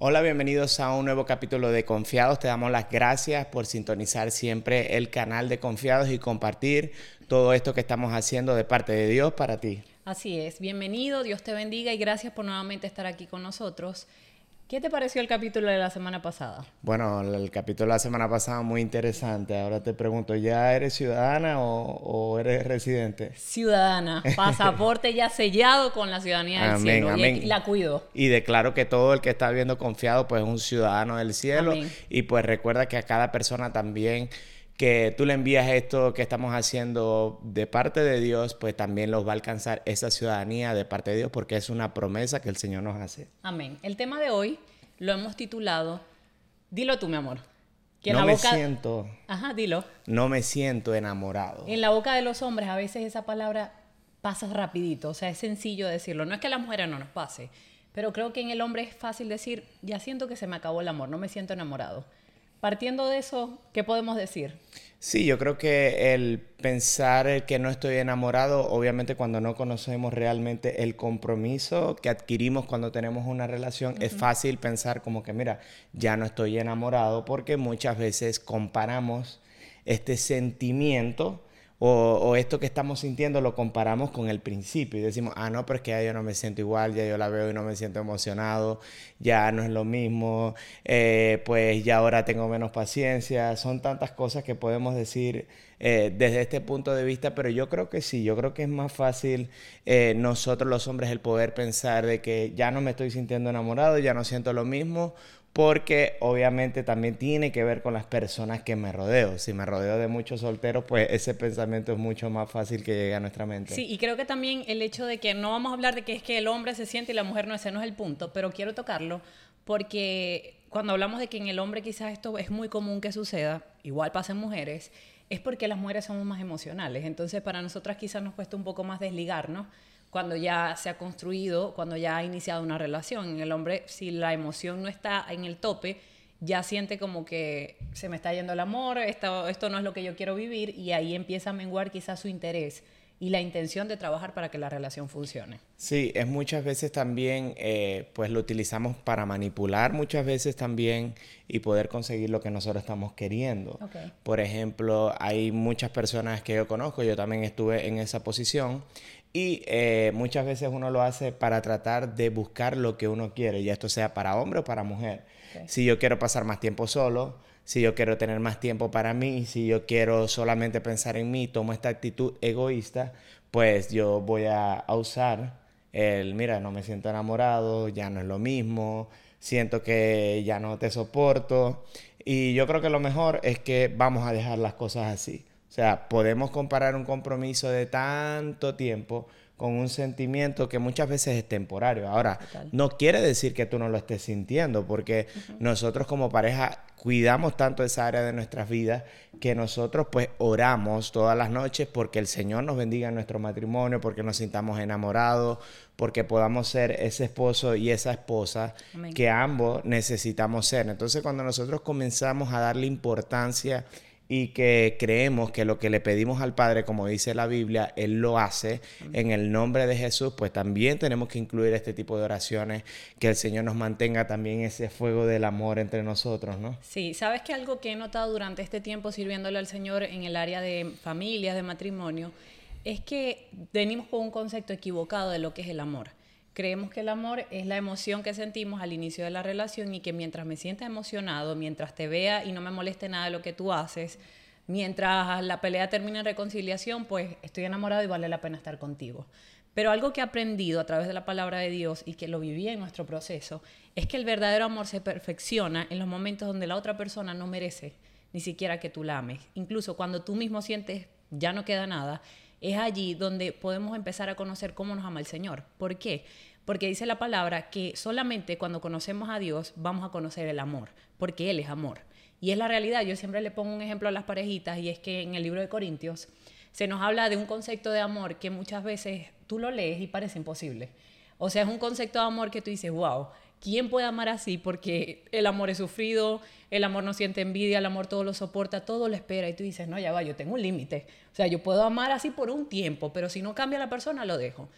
Hola, bienvenidos a un nuevo capítulo de Confiados. Te damos las gracias por sintonizar siempre el canal de Confiados y compartir todo esto que estamos haciendo de parte de Dios para ti. Así es, bienvenido, Dios te bendiga y gracias por nuevamente estar aquí con nosotros. ¿Qué te pareció el capítulo de la semana pasada? Bueno, el capítulo de la semana pasada muy interesante. Ahora te pregunto, ¿ya eres ciudadana o, eres residente? Ciudadana, pasaporte ya sellado con la ciudadanía del cielo. Y la cuido. Y declaro que todo el que está viendo confiado, pues es un ciudadano del cielo. Y pues recuerda que a cada persona también que tú le envías esto que estamos haciendo de parte de Dios, pues también los va a alcanzar esa ciudadanía de parte de Dios porque es una promesa que el Señor nos hace. Amén. El tema de hoy lo hemos titulado, dilo tú, mi amor. Que no me siento. Ajá, dilo. No me siento enamorado. En la boca de los hombres a veces esa palabra pasa rapidito, o sea, es sencillo decirlo. No es que a las mujeres no nos pase, pero creo que en el hombre es fácil decir, ya siento que se me acabó el amor, no me siento enamorado. Partiendo de eso, ¿qué podemos decir? Sí, yo creo que el pensar que no estoy enamorado, obviamente cuando no conocemos realmente el compromiso que adquirimos cuando tenemos una relación, es fácil pensar como que, mira, ya no estoy enamorado porque muchas veces comparamos este sentimiento o, esto que estamos sintiendo lo comparamos con el principio y decimos, ah, no, pero es que ya yo no me siento igual, ya yo la veo y no me siento emocionado, ya no es lo mismo, eh, pues ya ahora tengo menos paciencia, son tantas cosas que podemos decir eh, desde este punto de vista, pero yo creo que sí, yo creo que es más fácil eh, nosotros los hombres el poder pensar de que ya no me estoy sintiendo enamorado, ya no siento lo mismo, porque obviamente también tiene que ver con las personas que me rodeo. Si me rodeo de muchos solteros, pues ese pensamiento es mucho más fácil que llegue a nuestra mente. Sí, y creo que también el hecho de que no vamos a hablar de que es que el hombre se siente y la mujer no, ese no es el punto, pero quiero tocarlo porque cuando hablamos de que en el hombre quizás esto es muy común que suceda, igual pasa en mujeres, es porque las mujeres somos más emocionales. Entonces para nosotras quizás nos cuesta un poco más desligarnos cuando ya se ha construido, cuando ya ha iniciado una relación. En el hombre, si la emoción no está en el tope, ya siente como que se me está yendo el amor, esto, esto no es lo que yo quiero vivir y ahí empieza a menguar quizás su interés y la intención de trabajar para que la relación funcione. Sí, es muchas veces también, eh, pues lo utilizamos para manipular muchas veces también y poder conseguir lo que nosotros estamos queriendo. Por ejemplo, hay muchas personas que yo conozco, yo también estuve en esa posición y eh, muchas veces uno lo hace para tratar de buscar lo que uno quiere, ya esto sea para hombre o para mujer. Si yo quiero pasar más tiempo solo, si yo quiero tener más tiempo para mí, si yo quiero solamente pensar en mí, tomo esta actitud egoísta, pues yo voy a, usar el, mira, no me siento enamorado, ya no es lo mismo, siento que ya no te soporto. Y yo creo que lo mejor es que vamos a dejar las cosas así. O sea, podemos comparar un compromiso de tanto tiempo con un sentimiento que muchas veces es temporario. Ahora, no quiere decir que tú no lo estés sintiendo, porque nosotros como pareja cuidamos tanto esa área de nuestras vidas que nosotros pues oramos todas las noches porque el Señor nos bendiga en nuestro matrimonio, porque nos sintamos enamorados, porque podamos ser ese esposo y esa esposa que ambos necesitamos ser. Entonces, cuando nosotros comenzamos a darle importancia y que creemos que lo que le pedimos al Padre, como dice la Biblia, Él lo hace en el nombre de Jesús, pues también tenemos que incluir este tipo de oraciones, que el Señor nos mantenga también ese fuego del amor entre nosotros, ¿no? Sí, sabes que algo que he notado durante este tiempo sirviéndole al Señor en el área de familias, de matrimonio, es que venimos con un concepto equivocado de lo que es el amor. Creemos que el amor es la emoción que sentimos al inicio de la relación y que mientras me sienta emocionado, mientras te vea y no me moleste nada de lo que tú haces, mientras la pelea termina en reconciliación, pues estoy enamorado y vale la pena estar contigo. Pero algo que he aprendido a través de la palabra de Dios y que lo viví en nuestro proceso es que el verdadero amor se perfecciona en los momentos donde la otra persona no merece ni siquiera que tú la ames. Incluso cuando tú mismo sientes ya no queda nada, es allí donde podemos empezar a conocer cómo nos ama el Señor. ¿Por qué? Porque dice la palabra que solamente cuando conocemos a Dios vamos a conocer el amor, porque Él es amor. Y es la realidad. Yo siempre le pongo un ejemplo a las parejitas y es que en el libro de Corintios se nos habla de un concepto de amor que muchas veces tú lo lees y parece imposible. O sea, es un concepto de amor que tú dices, wow, ¿quién puede amar así? Porque el amor es sufrido, el amor no siente envidia, el amor todo lo soporta, todo lo espera. Y tú dices, no, ya va, yo tengo un límite. O sea, yo puedo amar así por un tiempo, pero si no cambia la persona, lo dejo.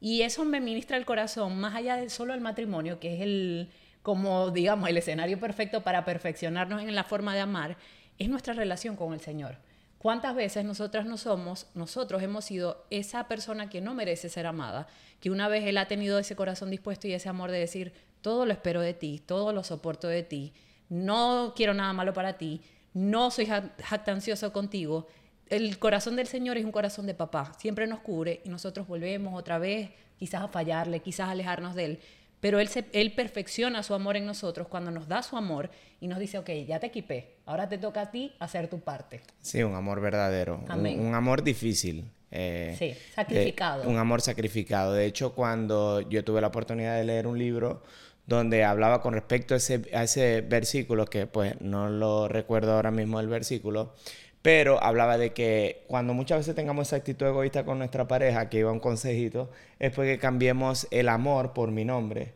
Y eso me ministra el corazón, más allá de solo el matrimonio, que es el como, digamos, el escenario perfecto para perfeccionarnos en la forma de amar, es nuestra relación con el Señor. ¿Cuántas veces nosotras no somos, nosotros hemos sido esa persona que no merece ser amada, que una vez Él ha tenido ese corazón dispuesto y ese amor de decir, todo lo espero de ti, todo lo soporto de ti, no quiero nada malo para ti, no soy jactancioso contigo. El corazón del Señor es un corazón de papá, siempre nos cubre y nosotros volvemos otra vez quizás a fallarle, quizás a alejarnos de Él. Pero él, él perfecciona su amor en nosotros cuando nos da su amor y nos dice, ok, ya te equipé, ahora te toca a ti hacer tu parte. Sí, un amor verdadero, un, amor difícil. Eh, sí, sacrificado. un amor sacrificado. De hecho, cuando yo tuve la oportunidad de leer un libro donde hablaba con respecto a ese, a ese versículo, que pues no lo recuerdo ahora mismo el versículo, pero hablaba de que cuando muchas veces tengamos esa actitud egoísta con nuestra pareja, que iba un consejito, es porque cambiemos el amor por mi nombre.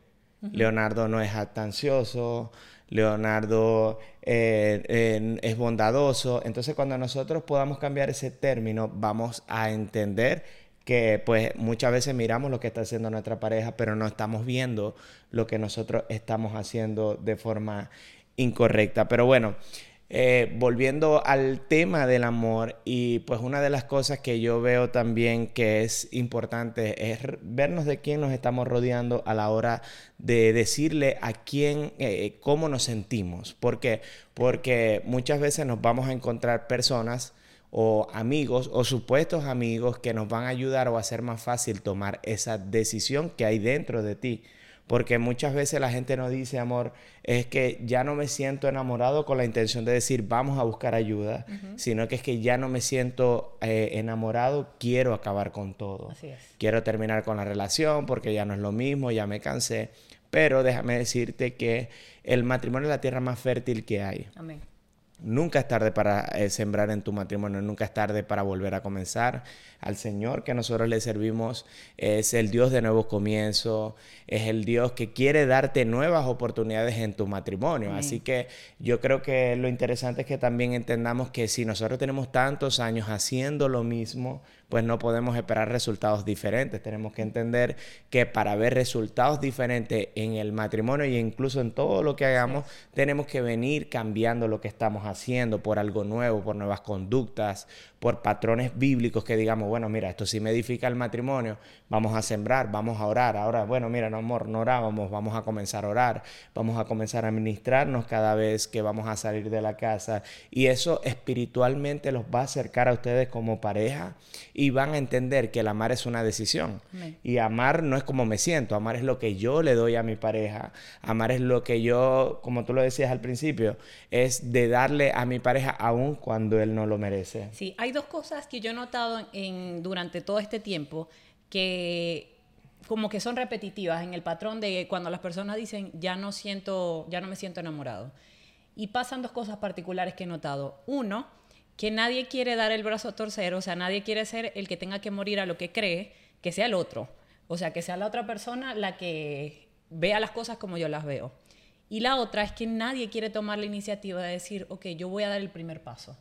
Leonardo no es jactancioso, Leonardo eh, es bondadoso. Entonces cuando nosotros podamos cambiar ese término, vamos a entender que pues muchas veces miramos lo que está haciendo nuestra pareja, pero no estamos viendo lo que nosotros estamos haciendo de forma incorrecta. Pero bueno, eh, volviendo al tema del amor y pues una de las cosas que yo veo también que es importante es vernos de quién nos estamos rodeando a la hora de decirle a quién eh, cómo nos sentimos. ¿Por qué? Porque muchas veces nos vamos a encontrar personas o amigos o supuestos amigos que nos van a ayudar o hacer más fácil tomar esa decisión que hay dentro de ti. Porque muchas veces la gente nos dice, amor, es que ya no me siento enamorado con la intención de decir, vamos a buscar ayuda, sino que es que ya no me siento eh, enamorado, quiero acabar con todo. Quiero terminar con la relación porque ya no es lo mismo, ya me cansé. Pero déjame decirte que el matrimonio es la tierra más fértil que hay. Amén. Nunca es tarde para eh, sembrar en tu matrimonio, nunca es tarde para volver a comenzar. Al Señor que nosotros le servimos es el Dios de nuevos comienzos, es el Dios que quiere darte nuevas oportunidades en tu matrimonio. Así que yo creo que lo interesante es que también entendamos que si nosotros tenemos tantos años haciendo lo mismo, pues no podemos esperar resultados diferentes. Tenemos que entender que para ver resultados diferentes en el matrimonio e incluso en todo lo que hagamos, tenemos que venir cambiando lo que estamos haciendo por algo nuevo, por nuevas conductas, por patrones bíblicos que digamos, bueno, mira, esto sí me edifica el matrimonio, vamos a sembrar, vamos a orar. Ahora, bueno, mira, no, amor, no orábamos, vamos a comenzar a orar, vamos a comenzar a ministrarnos cada vez que vamos a salir de la casa. Y eso espiritualmente los va a acercar a ustedes como pareja y van a entender que el amar es una decisión. Y amar no es como me siento, amar es lo que yo le doy a mi pareja, amar es lo que yo, como tú lo decías al principio, es de darle a mi pareja aún cuando él no lo merece. Sí, hay dos cosas que yo he notado en, durante todo este tiempo que como que son repetitivas en el patrón de cuando las personas dicen ya no siento, ya no me siento enamorado. Y pasan dos cosas particulares que he notado. Uno, que nadie quiere dar el brazo a torcer, o sea, nadie quiere ser el que tenga que morir a lo que cree, que sea el otro. O sea, que sea la otra persona la que vea las cosas como yo las veo. Y la otra es que nadie quiere tomar la iniciativa de decir, ok, yo voy a dar el primer paso.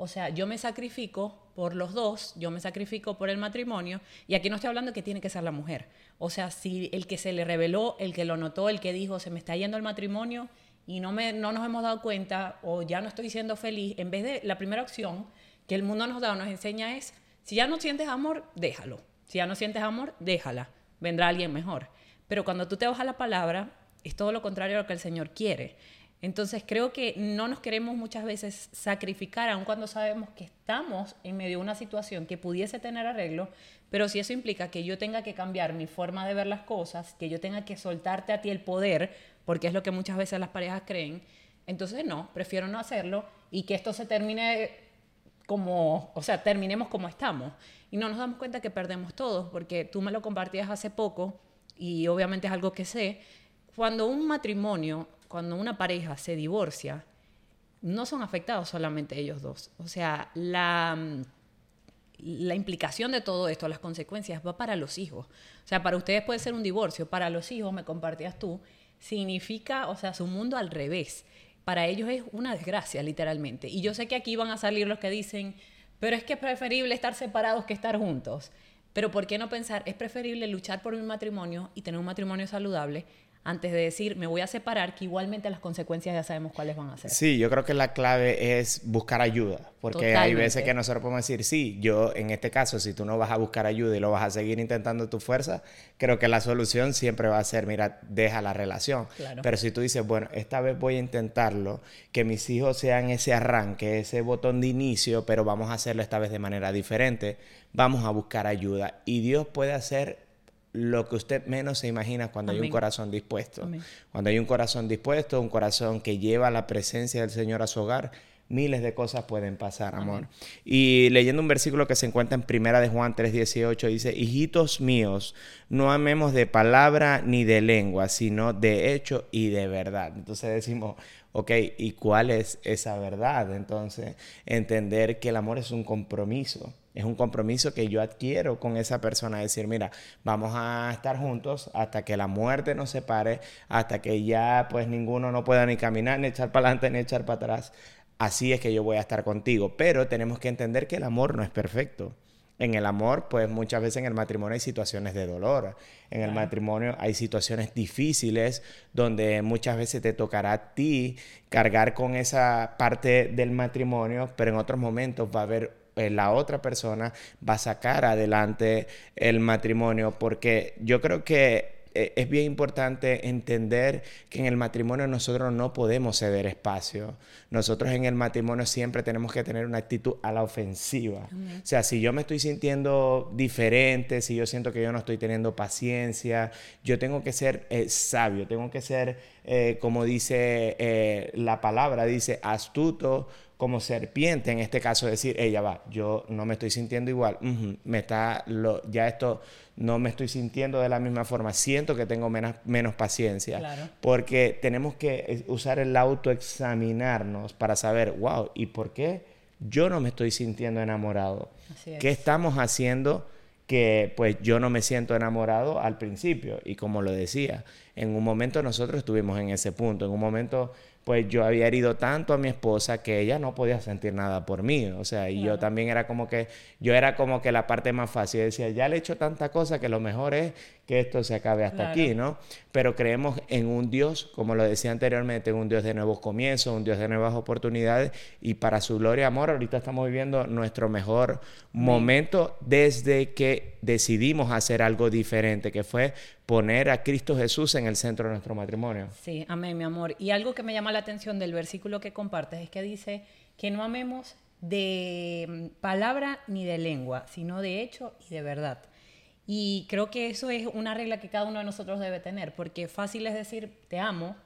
O sea, yo me sacrifico por los dos, yo me sacrifico por el matrimonio, y aquí no estoy hablando que tiene que ser la mujer. O sea, si el que se le reveló, el que lo notó, el que dijo, se me está yendo el matrimonio y no, me, no nos hemos dado cuenta o ya no estoy siendo feliz, en vez de la primera opción que el mundo nos da o nos enseña es, si ya no sientes amor, déjalo. Si ya no sientes amor, déjala. Vendrá alguien mejor. Pero cuando tú te vas a la palabra, es todo lo contrario a lo que el Señor quiere. Entonces creo que no nos queremos muchas veces sacrificar, aun cuando sabemos que estamos en medio de una situación que pudiese tener arreglo, pero si eso implica que yo tenga que cambiar mi forma de ver las cosas, que yo tenga que soltarte a ti el poder, porque es lo que muchas veces las parejas creen, entonces no, prefiero no hacerlo y que esto se termine como, o sea, terminemos como estamos. Y no nos damos cuenta que perdemos todos, porque tú me lo compartías hace poco y obviamente es algo que sé, cuando un matrimonio cuando una pareja se divorcia, no son afectados solamente ellos dos. O sea, la, la implicación de todo esto, las consecuencias, va para los hijos. O sea, para ustedes puede ser un divorcio, para los hijos, me compartías tú, significa, o sea, su mundo al revés. Para ellos es una desgracia, literalmente. Y yo sé que aquí van a salir los que dicen, pero es que es preferible estar separados que estar juntos. Pero ¿por qué no pensar, es preferible luchar por un matrimonio y tener un matrimonio saludable antes de decir me voy a separar, que igualmente las consecuencias ya sabemos cuáles van a ser. Sí, yo creo que la clave es buscar ayuda, porque hay veces que nosotros podemos decir, sí, yo en este caso, si tú no vas a buscar ayuda y lo vas a seguir intentando tu fuerza, creo que la solución siempre va a ser, mira, deja la relación. Pero si tú dices, bueno, esta vez voy a intentarlo, que mis hijos sean ese arranque, ese botón de inicio, pero vamos a hacerlo esta vez de manera diferente, vamos a buscar ayuda. Y Dios puede hacer lo que usted menos se imagina cuando hay un corazón dispuesto. Cuando hay un corazón dispuesto, un corazón que lleva la presencia del Señor a su hogar, miles de cosas pueden pasar, amor. Y leyendo un versículo que se encuentra en Primera de Juan 3:18 dice, "Hijitos míos, no amemos de palabra ni de lengua, sino de hecho y de verdad." Entonces decimos, ok, ¿y cuál es esa verdad? Entonces, entender que el amor es un compromiso. Es un compromiso que yo adquiero con esa persona, decir, mira, vamos a estar juntos hasta que la muerte nos separe, hasta que ya pues ninguno no pueda ni caminar, ni echar para adelante, ni echar para atrás. Así es que yo voy a estar contigo. Pero tenemos que entender que el amor no es perfecto. En el amor, pues muchas veces en el matrimonio hay situaciones de dolor. En el matrimonio hay situaciones difíciles donde muchas veces te tocará a ti cargar con esa parte del matrimonio, pero en otros momentos va a haber la otra persona va a sacar adelante el matrimonio, porque yo creo que eh, es bien importante entender que en el matrimonio nosotros no podemos ceder espacio. Nosotros en el matrimonio siempre tenemos que tener una actitud a la ofensiva. O sea, si yo me estoy sintiendo diferente, si yo siento que yo no estoy teniendo paciencia, yo tengo que ser eh, sabio, tengo que ser, como dice la palabra, dice astuto como serpiente, en este caso decir, ella va, yo no me estoy sintiendo igual, me está, lo, ya esto no me estoy sintiendo de la misma forma, siento que tengo menos, menos paciencia, porque tenemos que usar el autoexaminarnos para saber, wow, ¿y por qué yo no me estoy sintiendo enamorado? ¿Qué estamos haciendo? que pues yo no me siento enamorado al principio y como lo decía, en un momento nosotros estuvimos en ese punto, en un momento pues yo había herido tanto a mi esposa que ella no podía sentir nada por mí. O sea, y yo también era como que, yo era como que la parte más fácil. decía, ya le he hecho tanta cosa que lo mejor es que esto se acabe hasta aquí, ¿no? Pero creemos en un Dios, como lo decía anteriormente, un Dios de nuevos comienzos, un Dios de nuevas oportunidades y para su gloria y amor, ahorita estamos viviendo nuestro mejor momento desde que decidimos hacer algo diferente, que fue poner a Cristo Jesús en el centro de nuestro matrimonio. Sí, amén, mi amor. Y algo que me llama la atención del versículo que compartes es que dice que no amemos de palabra ni de lengua, sino de hecho y de verdad. Y creo que eso es una regla que cada uno de nosotros debe tener, porque fácil es decir te amo,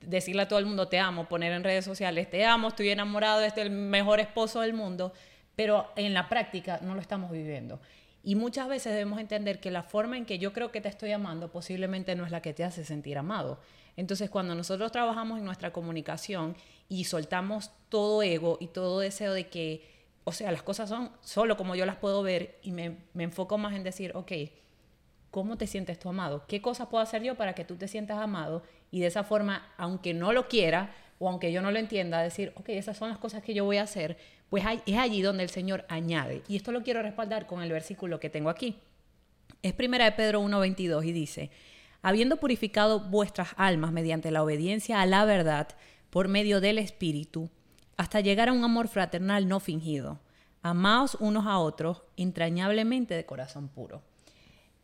decirle a todo el mundo te amo, poner en redes sociales te amo, estoy enamorado, este es el mejor esposo del mundo, pero en la práctica no lo estamos viviendo. Y muchas veces debemos entender que la forma en que yo creo que te estoy amando posiblemente no es la que te hace sentir amado. Entonces, cuando nosotros trabajamos en nuestra comunicación y soltamos todo ego y todo deseo de que o sea, las cosas son solo como yo las puedo ver y me, enfoco más en decir, ok, ¿cómo te sientes tú amado? ¿Qué cosas puedo hacer yo para que tú te sientas amado? Y de esa forma, aunque no lo quiera o aunque yo no lo entienda, decir, ok, esas son las cosas que yo voy a hacer, pues es allí donde el Señor añade. Y esto lo quiero respaldar con el versículo que tengo aquí. Es primera de Pedro 1.22 y dice, habiendo purificado vuestras almas mediante la obediencia a la verdad por medio del Espíritu, hasta llegar a un amor fraternal no fingido. Amaos unos a otros entrañablemente de corazón puro.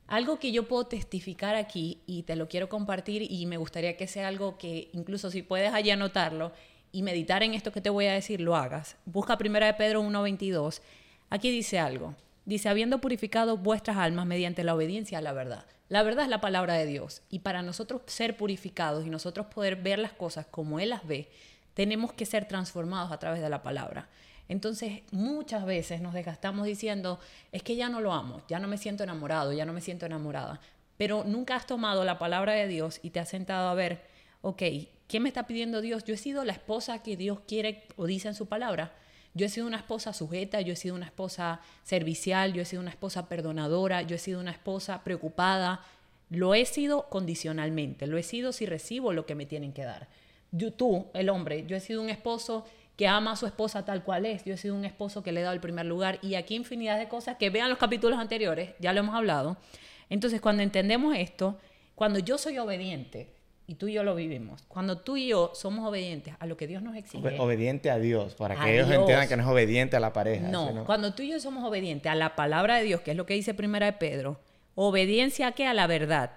Algo que yo puedo testificar aquí y te lo quiero compartir y me gustaría que sea algo que incluso si puedes allí anotarlo y meditar en esto que te voy a decir, lo hagas. Busca primera de Pedro 1.22. Aquí dice algo. Dice, habiendo purificado vuestras almas mediante la obediencia a la verdad. La verdad es la palabra de Dios. Y para nosotros ser purificados y nosotros poder ver las cosas como Él las ve, tenemos que ser transformados a través de la palabra. Entonces, muchas veces nos desgastamos diciendo, es que ya no lo amo, ya no me siento enamorado, ya no me siento enamorada. Pero nunca has tomado la palabra de Dios y te has sentado a ver, ok, ¿qué me está pidiendo Dios? Yo he sido la esposa que Dios quiere o dice en su palabra. Yo he sido una esposa sujeta, yo he sido una esposa servicial, yo he sido una esposa perdonadora, yo he sido una esposa preocupada. Lo he sido condicionalmente, lo he sido si recibo lo que me tienen que dar yo, tú, el hombre, yo he sido un esposo que ama a su esposa tal cual es, yo he sido un esposo que le he dado el primer lugar y aquí infinidad de cosas que vean los capítulos anteriores, ya lo hemos hablado. Entonces, cuando entendemos esto, cuando yo soy obediente, y tú y yo lo vivimos. Cuando tú y yo somos obedientes a lo que Dios nos exige. obediente a Dios, para que ellos entiendan que no es obediente a la pareja. No, cuando tú y yo somos obedientes a la palabra de Dios, que es lo que dice Primera de Pedro, obediencia a qué? A la verdad,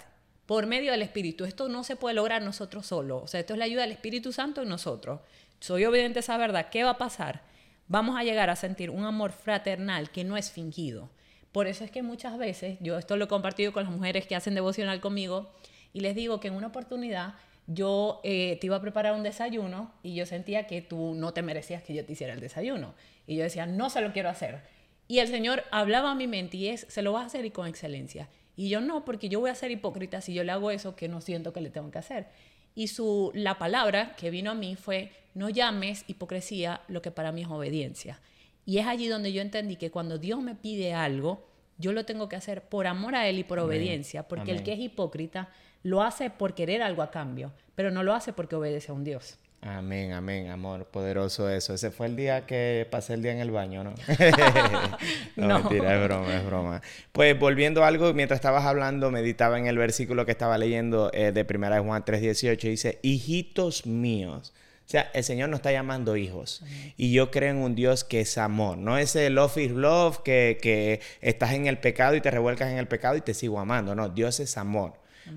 por medio del Espíritu. Esto no se puede lograr nosotros solos. O sea, esto es la ayuda del Espíritu Santo en nosotros. Soy obediente a esa verdad. ¿Qué va a pasar? Vamos a llegar a sentir un amor fraternal que no es fingido. Por eso es que muchas veces, yo esto lo he compartido con las mujeres que hacen devocional conmigo, y les digo que en una oportunidad yo eh, te iba a preparar un desayuno y yo sentía que tú no te merecías que yo te hiciera el desayuno. Y yo decía, no se lo quiero hacer. Y el Señor hablaba a mi mente y es, se lo vas a hacer y con excelencia. Y yo no, porque yo voy a ser hipócrita si yo le hago eso que no siento que le tengo que hacer. Y su, la palabra que vino a mí fue, no llames hipocresía lo que para mí es obediencia. Y es allí donde yo entendí que cuando Dios me pide algo, yo lo tengo que hacer por amor a Él y por obediencia, porque el que es hipócrita lo hace por querer algo a cambio, pero no lo hace porque obedece a un Dios. Amén, amén, amor, poderoso eso. Ese fue el día que pasé el día en el baño, ¿no? no, mentira, es broma, es broma. Pues volviendo a algo, mientras estabas hablando, meditaba en el versículo que estaba leyendo eh, de Primera de Juan 3.18, dice, hijitos míos. O sea, el Señor nos está llamando hijos. Y yo creo en un Dios que es amor. No es el love is love, que, que estás en el pecado y te revuelcas en el pecado y te sigo amando. No, Dios es amor.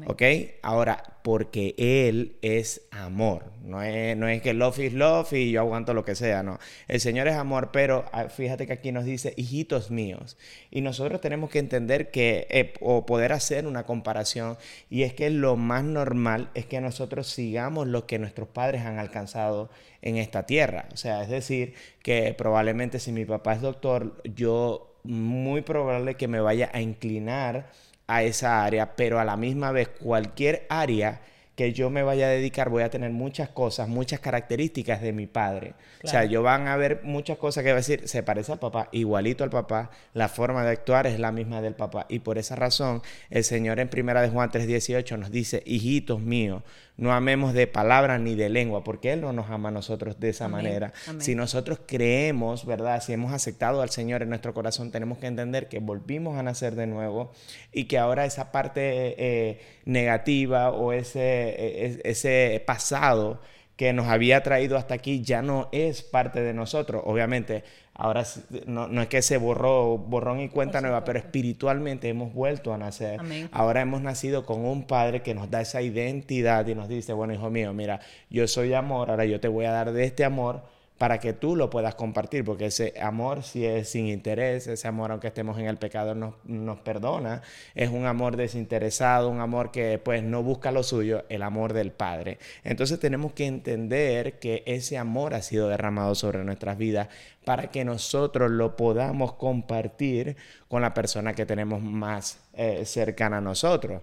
¿Ok? Ahora, porque Él es amor. No es, no es que love is love y yo aguanto lo que sea, no. El Señor es amor, pero ah, fíjate que aquí nos dice, hijitos míos. Y nosotros tenemos que entender que, eh, o poder hacer una comparación, y es que lo más normal es que nosotros sigamos lo que nuestros padres han alcanzado en esta tierra. O sea, es decir, que probablemente si mi papá es doctor, yo muy probable que me vaya a inclinar a esa área, pero a la misma vez cualquier área que yo me vaya a dedicar voy a tener muchas cosas, muchas características de mi padre. O sea, yo van a ver muchas cosas que va a decir, se parece al papá, igualito al papá, la forma de actuar es la misma del papá. Y por esa razón, el Señor en Primera de Juan 3:18 nos dice, hijitos míos, no amemos de palabra ni de lengua, porque Él no nos ama a nosotros de esa manera. Si nosotros creemos, ¿verdad? Si hemos aceptado al Señor en nuestro corazón, tenemos que entender que volvimos a nacer de nuevo y que ahora esa parte eh, negativa o ese, e, e, ese pasado que nos había traído hasta aquí ya no es parte de nosotros. Obviamente, ahora no, es que se borró borrón y cuenta nueva, pero espiritualmente hemos vuelto a nacer. Ahora hemos nacido con un Padre que nos da esa identidad y nos dice, bueno, hijo mío, mira, yo soy amor, ahora yo te voy a dar de este amor para que tú lo puedas compartir, porque ese amor si es sin interés, ese amor aunque estemos en el pecado nos, nos, perdona, es un amor desinteresado, un amor que pues no busca lo suyo, el amor del Padre. Entonces tenemos que entender que ese amor ha sido derramado sobre nuestras vidas para que nosotros lo podamos compartir con la persona que tenemos más eh, cercana a nosotros.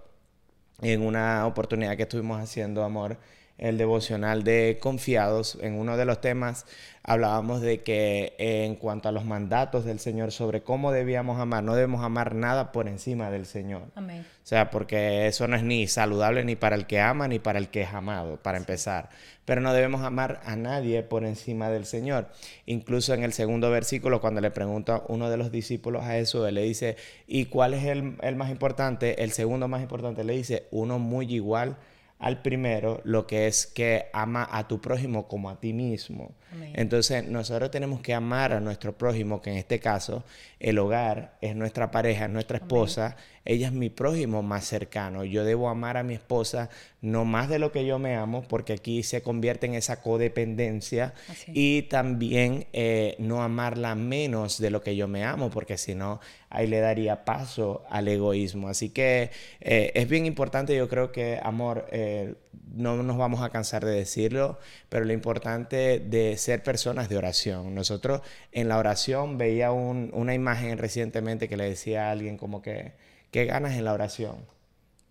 En una oportunidad que estuvimos haciendo amor, el devocional de confiados, en uno de los temas hablábamos de que en cuanto a los mandatos del Señor sobre cómo debíamos amar, no debemos amar nada por encima del Señor. Amén. O sea, porque eso no es ni saludable ni para el que ama ni para el que es amado, para empezar. Pero no debemos amar a nadie por encima del Señor. Incluso en el segundo versículo, cuando le pregunta uno de los discípulos a eso, él le dice, ¿y cuál es el, el más importante? El segundo más importante le dice, uno muy igual al primero lo que es que ama a tu prójimo como a ti mismo. Entonces nosotros tenemos que amar a nuestro prójimo, que en este caso el hogar es nuestra pareja, es nuestra esposa, ella es mi prójimo más cercano. Yo debo amar a mi esposa no más de lo que yo me amo, porque aquí se convierte en esa codependencia y también eh, no amarla menos de lo que yo me amo, porque si no, ahí le daría paso al egoísmo. Así que eh, es bien importante, yo creo que, amor, eh, no nos vamos a cansar de decirlo, pero lo importante de ser personas de oración. Nosotros en la oración veía una imagen recientemente que le decía a alguien como que, ¿qué ganas en la oración?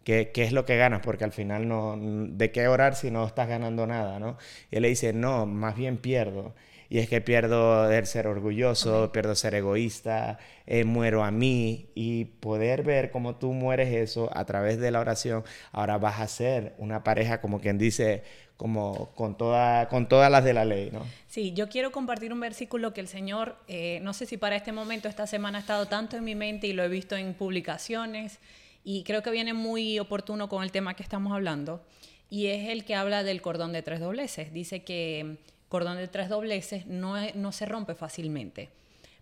¿Qué, ¿Qué, es lo que ganas? Porque al final no, ¿de qué orar si no estás ganando nada? ¿no? Y él le dice, no, más bien pierdo. Y es que pierdo el ser orgulloso, pierdo ser egoísta, eh, muero a mí y poder ver cómo tú mueres eso a través de la oración, ahora vas a ser una pareja como quien dice, como con, toda, con todas las de la ley, ¿no? Sí, yo quiero compartir un versículo que el Señor, eh, no sé si para este momento, esta semana ha estado tanto en mi mente y lo he visto en publicaciones y creo que viene muy oportuno con el tema que estamos hablando. y es el que habla del cordón de tres dobleces. Dice que cordón de tres dobleces no, no se rompe fácilmente.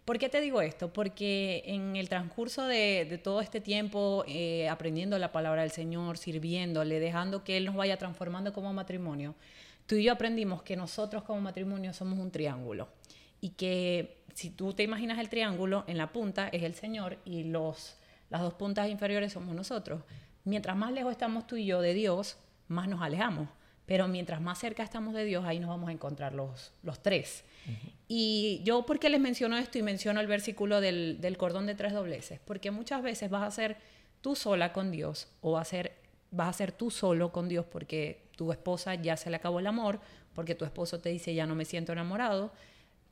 ¿Por qué te digo esto? Porque en el transcurso de, todo este tiempo eh, aprendiendo la palabra del Señor, sirviéndole, dejando que Él nos vaya transformando como matrimonio, tú y yo aprendimos que nosotros como matrimonio somos un triángulo y que si tú te imaginas el triángulo, en la punta es el Señor y los, las dos puntas inferiores somos nosotros. Mientras más lejos estamos tú y yo de Dios, más nos alejamos. Pero mientras más cerca estamos de Dios, ahí nos vamos a encontrar los, los tres. Y yo, ¿por qué les menciono esto y menciono el versículo del, del, cordón de tres dobleces? Porque muchas veces vas a ser tú sola con Dios o vas a, ser, vas a ser tú solo con Dios porque tu esposa ya se le acabó el amor, porque tu esposo te dice ya no me siento enamorado.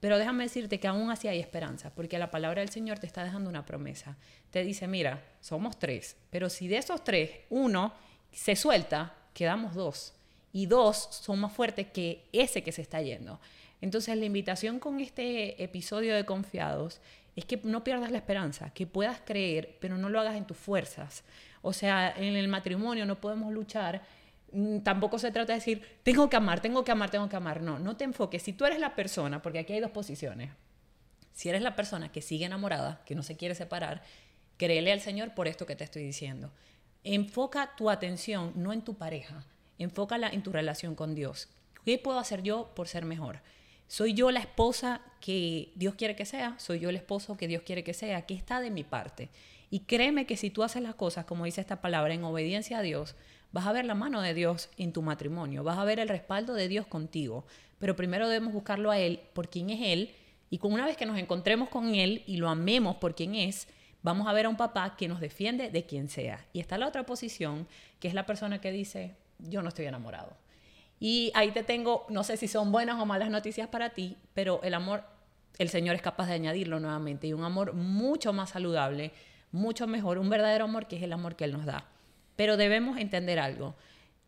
Pero déjame decirte que aún así hay esperanza, porque la palabra del Señor te está dejando una promesa. Te dice, mira, somos tres, pero si de esos tres uno se suelta, quedamos dos. Y dos son más fuertes que ese que se está yendo. Entonces la invitación con este episodio de Confiados es que no pierdas la esperanza, que puedas creer, pero no lo hagas en tus fuerzas. O sea, en el matrimonio no podemos luchar. Mm, tampoco se trata de decir, tengo que amar, tengo que amar, tengo que amar. No, no te enfoques. Si tú eres la persona, porque aquí hay dos posiciones. Si eres la persona que sigue enamorada, que no se quiere separar, créele al Señor por esto que te estoy diciendo. Enfoca tu atención no en tu pareja, enfócala en tu relación con Dios. ¿Qué puedo hacer yo por ser mejor? ¿Soy yo la esposa que Dios quiere que sea? ¿Soy yo el esposo que Dios quiere que sea? ¿Qué está de mi parte? Y créeme que si tú haces las cosas, como dice esta palabra, en obediencia a Dios, vas a ver la mano de Dios en tu matrimonio, vas a ver el respaldo de Dios contigo. Pero primero debemos buscarlo a Él por quién es Él. Y con una vez que nos encontremos con Él y lo amemos por quién es, vamos a ver a un papá que nos defiende de quien sea. Y está la otra posición, que es la persona que dice, yo no estoy enamorado. Y ahí te tengo, no sé si son buenas o malas noticias para ti, pero el amor, el Señor es capaz de añadirlo nuevamente y un amor mucho más saludable, mucho mejor, un verdadero amor que es el amor que Él nos da. Pero debemos entender algo.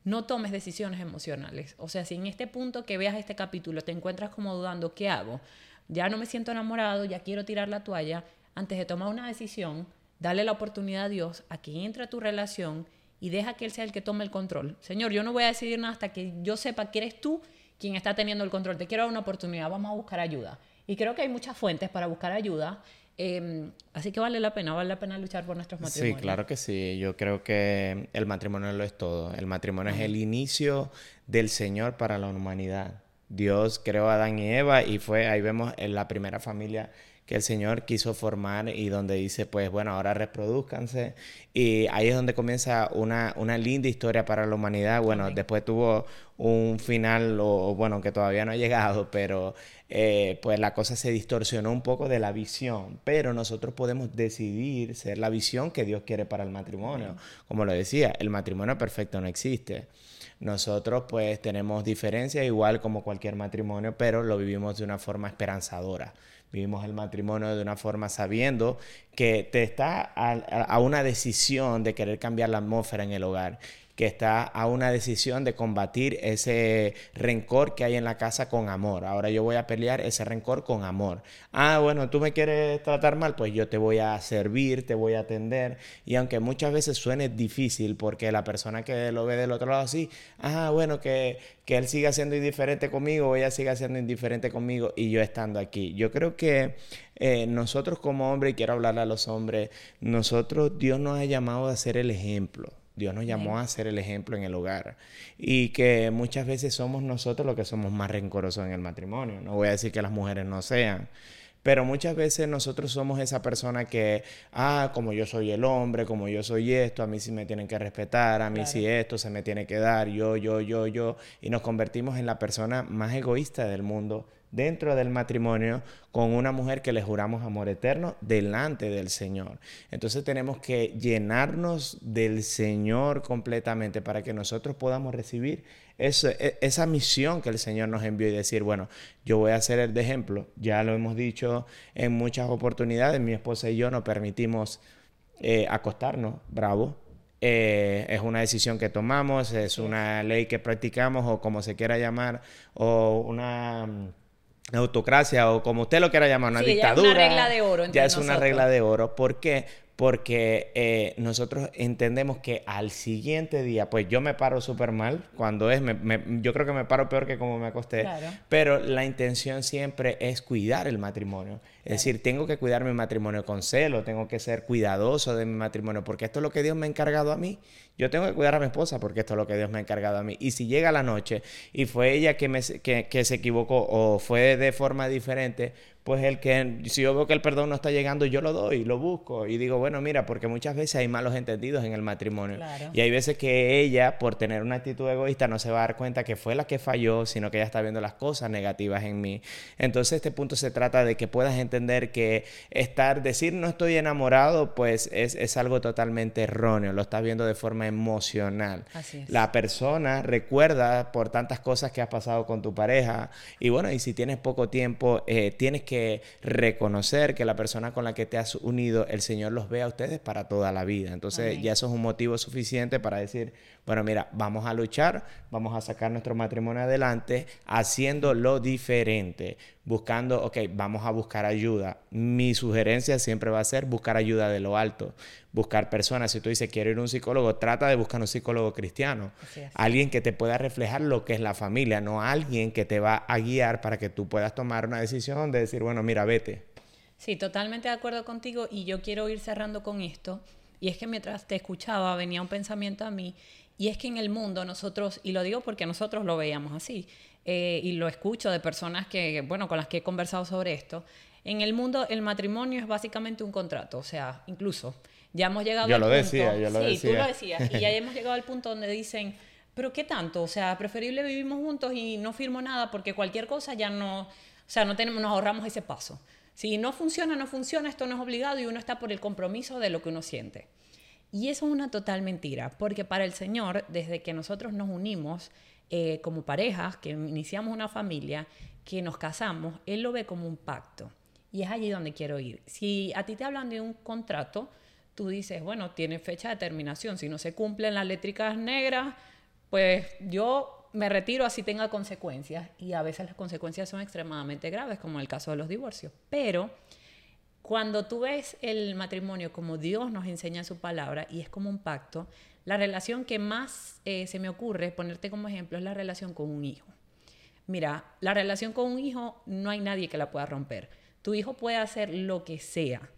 No tomes decisiones emocionales. O sea, si en este punto que veas este capítulo te encuentras como dudando, ¿qué hago? Ya no me siento enamorado, ya quiero tirar la toalla. Antes de tomar una decisión, dale la oportunidad a Dios a que entre tu relación y deja que Él sea el que tome el control. Señor, yo no voy a decidir nada hasta que yo sepa que eres tú quien está teniendo el control. Te quiero dar una oportunidad, vamos a buscar ayuda. Y creo que hay muchas fuentes para buscar ayuda. Em, así que vale la pena, vale la pena luchar por nuestros matrimonios. Sí, claro que sí. Yo creo que el matrimonio lo es todo. El matrimonio es el inicio del Señor para la humanidad. Dios creó a Adán y Eva y fue, ahí vemos en la primera familia que el Señor quiso formar y donde dice, pues bueno, ahora reproduzcanse. Y ahí es donde comienza una, una linda historia para la humanidad. Bueno, después tuvo un final, o, bueno, que todavía no ha llegado, pero eh, pues la cosa se distorsionó un poco de la visión. Pero nosotros podemos decidir ser la visión que Dios quiere para el matrimonio. Como lo decía, el matrimonio perfecto no existe. Nosotros pues tenemos diferencias igual como cualquier matrimonio, pero lo vivimos de una forma esperanzadora vivimos el matrimonio de una forma sabiendo que te está a, una decisión de querer cambiar la atmósfera en el hogar que está a una decisión de combatir ese rencor que hay en la casa con amor. Ahora yo voy a pelear ese rencor con amor. Ah, bueno, tú me quieres tratar mal, pues yo te voy a servir, te voy a atender. Y aunque muchas veces suene difícil porque la persona que lo ve del otro lado así, ah, bueno, que, que él siga siendo indiferente conmigo ella siga siendo indiferente conmigo y yo estando aquí. Yo creo que eh, nosotros como hombres, y quiero hablarle a los hombres, nosotros, Dios nos ha llamado a ser el ejemplo. Dios nos llamó a ser el ejemplo en el hogar. Y que muchas veces somos nosotros los que somos más rencorosos en el matrimonio. No voy a decir que las mujeres no sean, pero muchas veces nosotros somos esa persona que, ah, como yo soy el hombre, como yo soy esto, a mí sí me tienen que respetar, a mí sí esto se me tiene que dar, yo, yo, yo, yo, y nos convertimos en la persona más egoísta del mundo dentro del matrimonio con una mujer que le juramos amor eterno delante del Señor. Entonces tenemos que llenarnos del Señor completamente para que nosotros podamos recibir e, esa misión que el Señor nos envió y decir, bueno, yo voy a ser el de ejemplo. Ya lo hemos dicho en muchas oportunidades, mi esposa y yo nos permitimos eh, acostarnos, bravo, eh, es una decisión que tomamos, es una ley que practicamos o como se quiera llamar, o una autocracia o como usted lo quiera llamar, una dictadura. Ya es una regla de oro. ya es una regla de oro. ¿Por qué? Porque eh, nosotros entendemos que al siguiente día, pues yo me paro súper mal, cuando es, yo creo que me paro peor que como me acosté, pero la intención siempre es cuidar el matrimonio. Es decir, tengo que cuidar mi matrimonio con celo, tengo que ser cuidadoso de mi matrimonio, porque esto es lo que Dios me ha encargado a mí. Yo tengo que cuidar a mi esposa porque esto es lo que Dios me ha encargado a mí. Y si llega la noche y fue ella que, me, que, que se equivocó o fue de forma diferente, pues el que, si yo veo que el perdón no está llegando, yo lo doy, lo busco y digo, bueno, mira, porque muchas veces hay malos entendidos en el matrimonio. Y hay veces que ella, por tener una actitud egoísta, no se va a dar cuenta que fue la que falló, sino que ella está viendo las cosas negativas en mí. Entonces, este punto se trata de que puedas entender que estar, decir no estoy enamorado, pues es, es algo totalmente erróneo, lo estás viendo de forma emocional. Así es. La persona recuerda por tantas cosas que has pasado con tu pareja y bueno, y si tienes poco tiempo, eh, tienes que reconocer que la persona con la que te has unido, el Señor los ve a ustedes para toda la vida. Entonces ya eso es un motivo suficiente para decir, bueno, mira, vamos a luchar, vamos a sacar nuestro matrimonio adelante haciendo lo diferente, buscando, ok, vamos a buscar ayuda. Mi sugerencia siempre va a ser buscar ayuda de lo alto, buscar personas. Si tú dices, quiero ir a un psicólogo, trata de buscar un psicólogo cristiano, alguien que te pueda reflejar lo que es la familia, no alguien que te va a guiar para que tú puedas tomar una decisión de decir, bueno, mira, vete. Sí, totalmente de acuerdo contigo y yo quiero ir cerrando con esto. Y es que mientras te escuchaba venía un pensamiento a mí y es que en el mundo nosotros, y lo digo porque nosotros lo veíamos así, eh, y lo escucho de personas que, bueno, con las que he conversado sobre esto, en el mundo el matrimonio es básicamente un contrato, o sea, incluso ya hemos llegado yo lo Decía, yo lo sí, tú lo decías, y ya hemos llegado al punto donde dicen, pero ¿qué tanto? O sea, preferible vivimos juntos y no firmo nada porque cualquier cosa ya no, o sea, no tenemos, nos ahorramos ese paso. Si no funciona, no funciona, esto no es obligado y uno está por el compromiso de lo que uno siente. Y eso es una total mentira, porque para el Señor, desde que nosotros nos unimos eh, como parejas, que iniciamos una familia, que nos casamos, Él lo ve como un pacto. Y es allí donde quiero ir. Si a ti te hablan de un contrato, tú dices, bueno, tiene fecha de terminación. Si no se cumplen las létricas negras, pues yo me retiro así tenga consecuencias. Y a veces las consecuencias son extremadamente graves, como el caso de los divorcios. Pero cuando tú ves el matrimonio como Dios nos enseña en su palabra y es como un pacto, la relación que más eh, se me ocurre ponerte como ejemplo es la relación con un hijo. Mira, la relación con un hijo no hay nadie que la pueda romper. Tu hijo puede hacer lo que sea,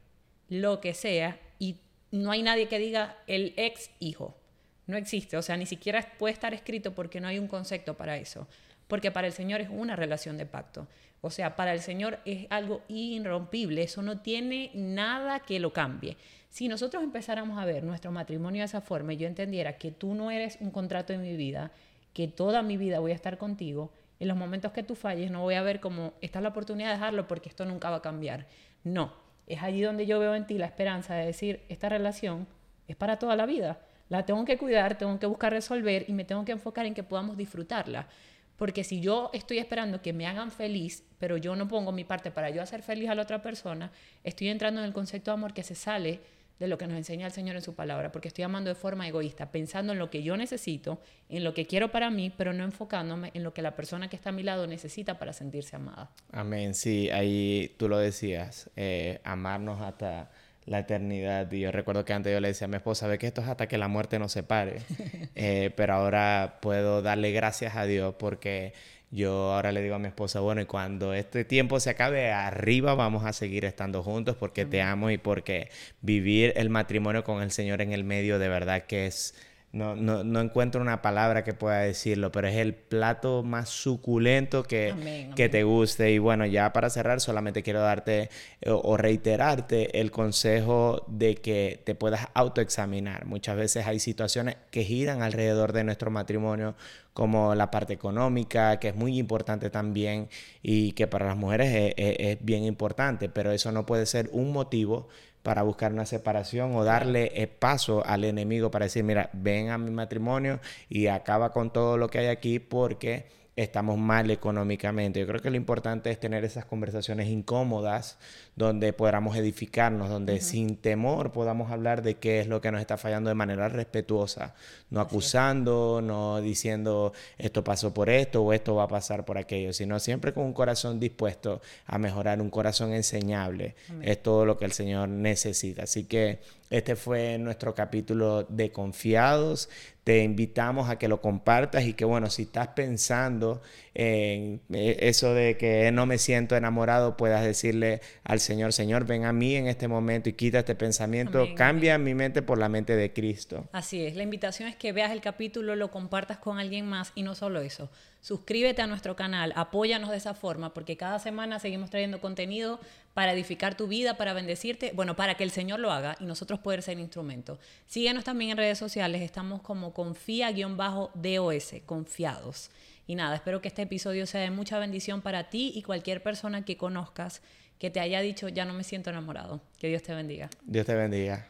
lo que sea, y no hay nadie que diga el ex hijo. No existe, o sea, ni siquiera puede estar escrito porque no hay un concepto para eso, porque para el Señor es una relación de pacto. O sea, para el Señor es algo irrompible, eso no tiene nada que lo cambie. Si nosotros empezáramos a ver nuestro matrimonio de esa forma y yo entendiera que tú no eres un contrato en mi vida, que toda mi vida voy a estar contigo, en los momentos que tú falles no voy a ver como esta es la oportunidad de dejarlo porque esto nunca va a cambiar. No, es allí donde yo veo en ti la esperanza de decir, esta relación es para toda la vida. La tengo que cuidar, tengo que buscar resolver y me tengo que enfocar en que podamos disfrutarla. Porque si yo estoy esperando que me hagan feliz, pero yo no pongo mi parte para yo hacer feliz a la otra persona, estoy entrando en el concepto de amor que se sale de lo que nos enseña el Señor en su palabra, porque estoy amando de forma egoísta, pensando en lo que yo necesito, en lo que quiero para mí, pero no enfocándome en lo que la persona que está a mi lado necesita para sentirse amada. Amén, sí, ahí tú lo decías, eh, amarnos hasta la eternidad. Y yo recuerdo que antes yo le decía a mi esposa, ve que esto es hasta que la muerte nos separe. eh, pero ahora puedo darle gracias a Dios porque yo ahora le digo a mi esposa, bueno, y cuando este tiempo se acabe, arriba vamos a seguir estando juntos porque te amo y porque vivir el matrimonio con el Señor en el medio de verdad que es no, no, no, encuentro una palabra que pueda decirlo, pero es el plato más suculento que, que te guste. Y bueno, ya para cerrar, solamente quiero darte o, o, reiterarte el consejo de que te puedas autoexaminar. Muchas veces hay situaciones que giran alrededor de nuestro matrimonio, como la parte económica, que es muy importante también y que para las mujeres es, es bien importante, pero eso no puede ser un motivo para buscar una separación o darle eh, paso al enemigo para decir, mira, ven a mi matrimonio y acaba con todo lo que hay aquí porque estamos mal económicamente. Yo creo que lo importante es tener esas conversaciones incómodas donde podamos edificarnos, donde sin temor podamos hablar de qué es lo que nos está fallando de manera respetuosa, no acusando, no diciendo esto pasó por esto o esto va a pasar por aquello, sino siempre con un corazón dispuesto a mejorar, un corazón enseñable. Es todo lo que el Señor necesita. Así que este fue nuestro capítulo de confiados. Te invitamos a que lo compartas y que bueno, si estás pensando en eh, eso de que no me siento enamorado, puedas decirle al Señor, Señor, ven a mí en este momento y quita este pensamiento, cambia mi mente por la mente de Cristo. Así es, la invitación es que veas el capítulo, lo compartas con alguien más y no solo eso. Suscríbete a nuestro canal, apóyanos de esa forma, porque cada semana seguimos trayendo contenido para edificar tu vida, para bendecirte, bueno, para que el Señor lo haga y nosotros poder ser instrumento. Síguenos también en redes sociales, estamos como confía-dos, confiados. Y nada, espero que este episodio sea de mucha bendición para ti y cualquier persona que conozcas que te haya dicho, ya no me siento enamorado. Que Dios te bendiga. Dios te bendiga.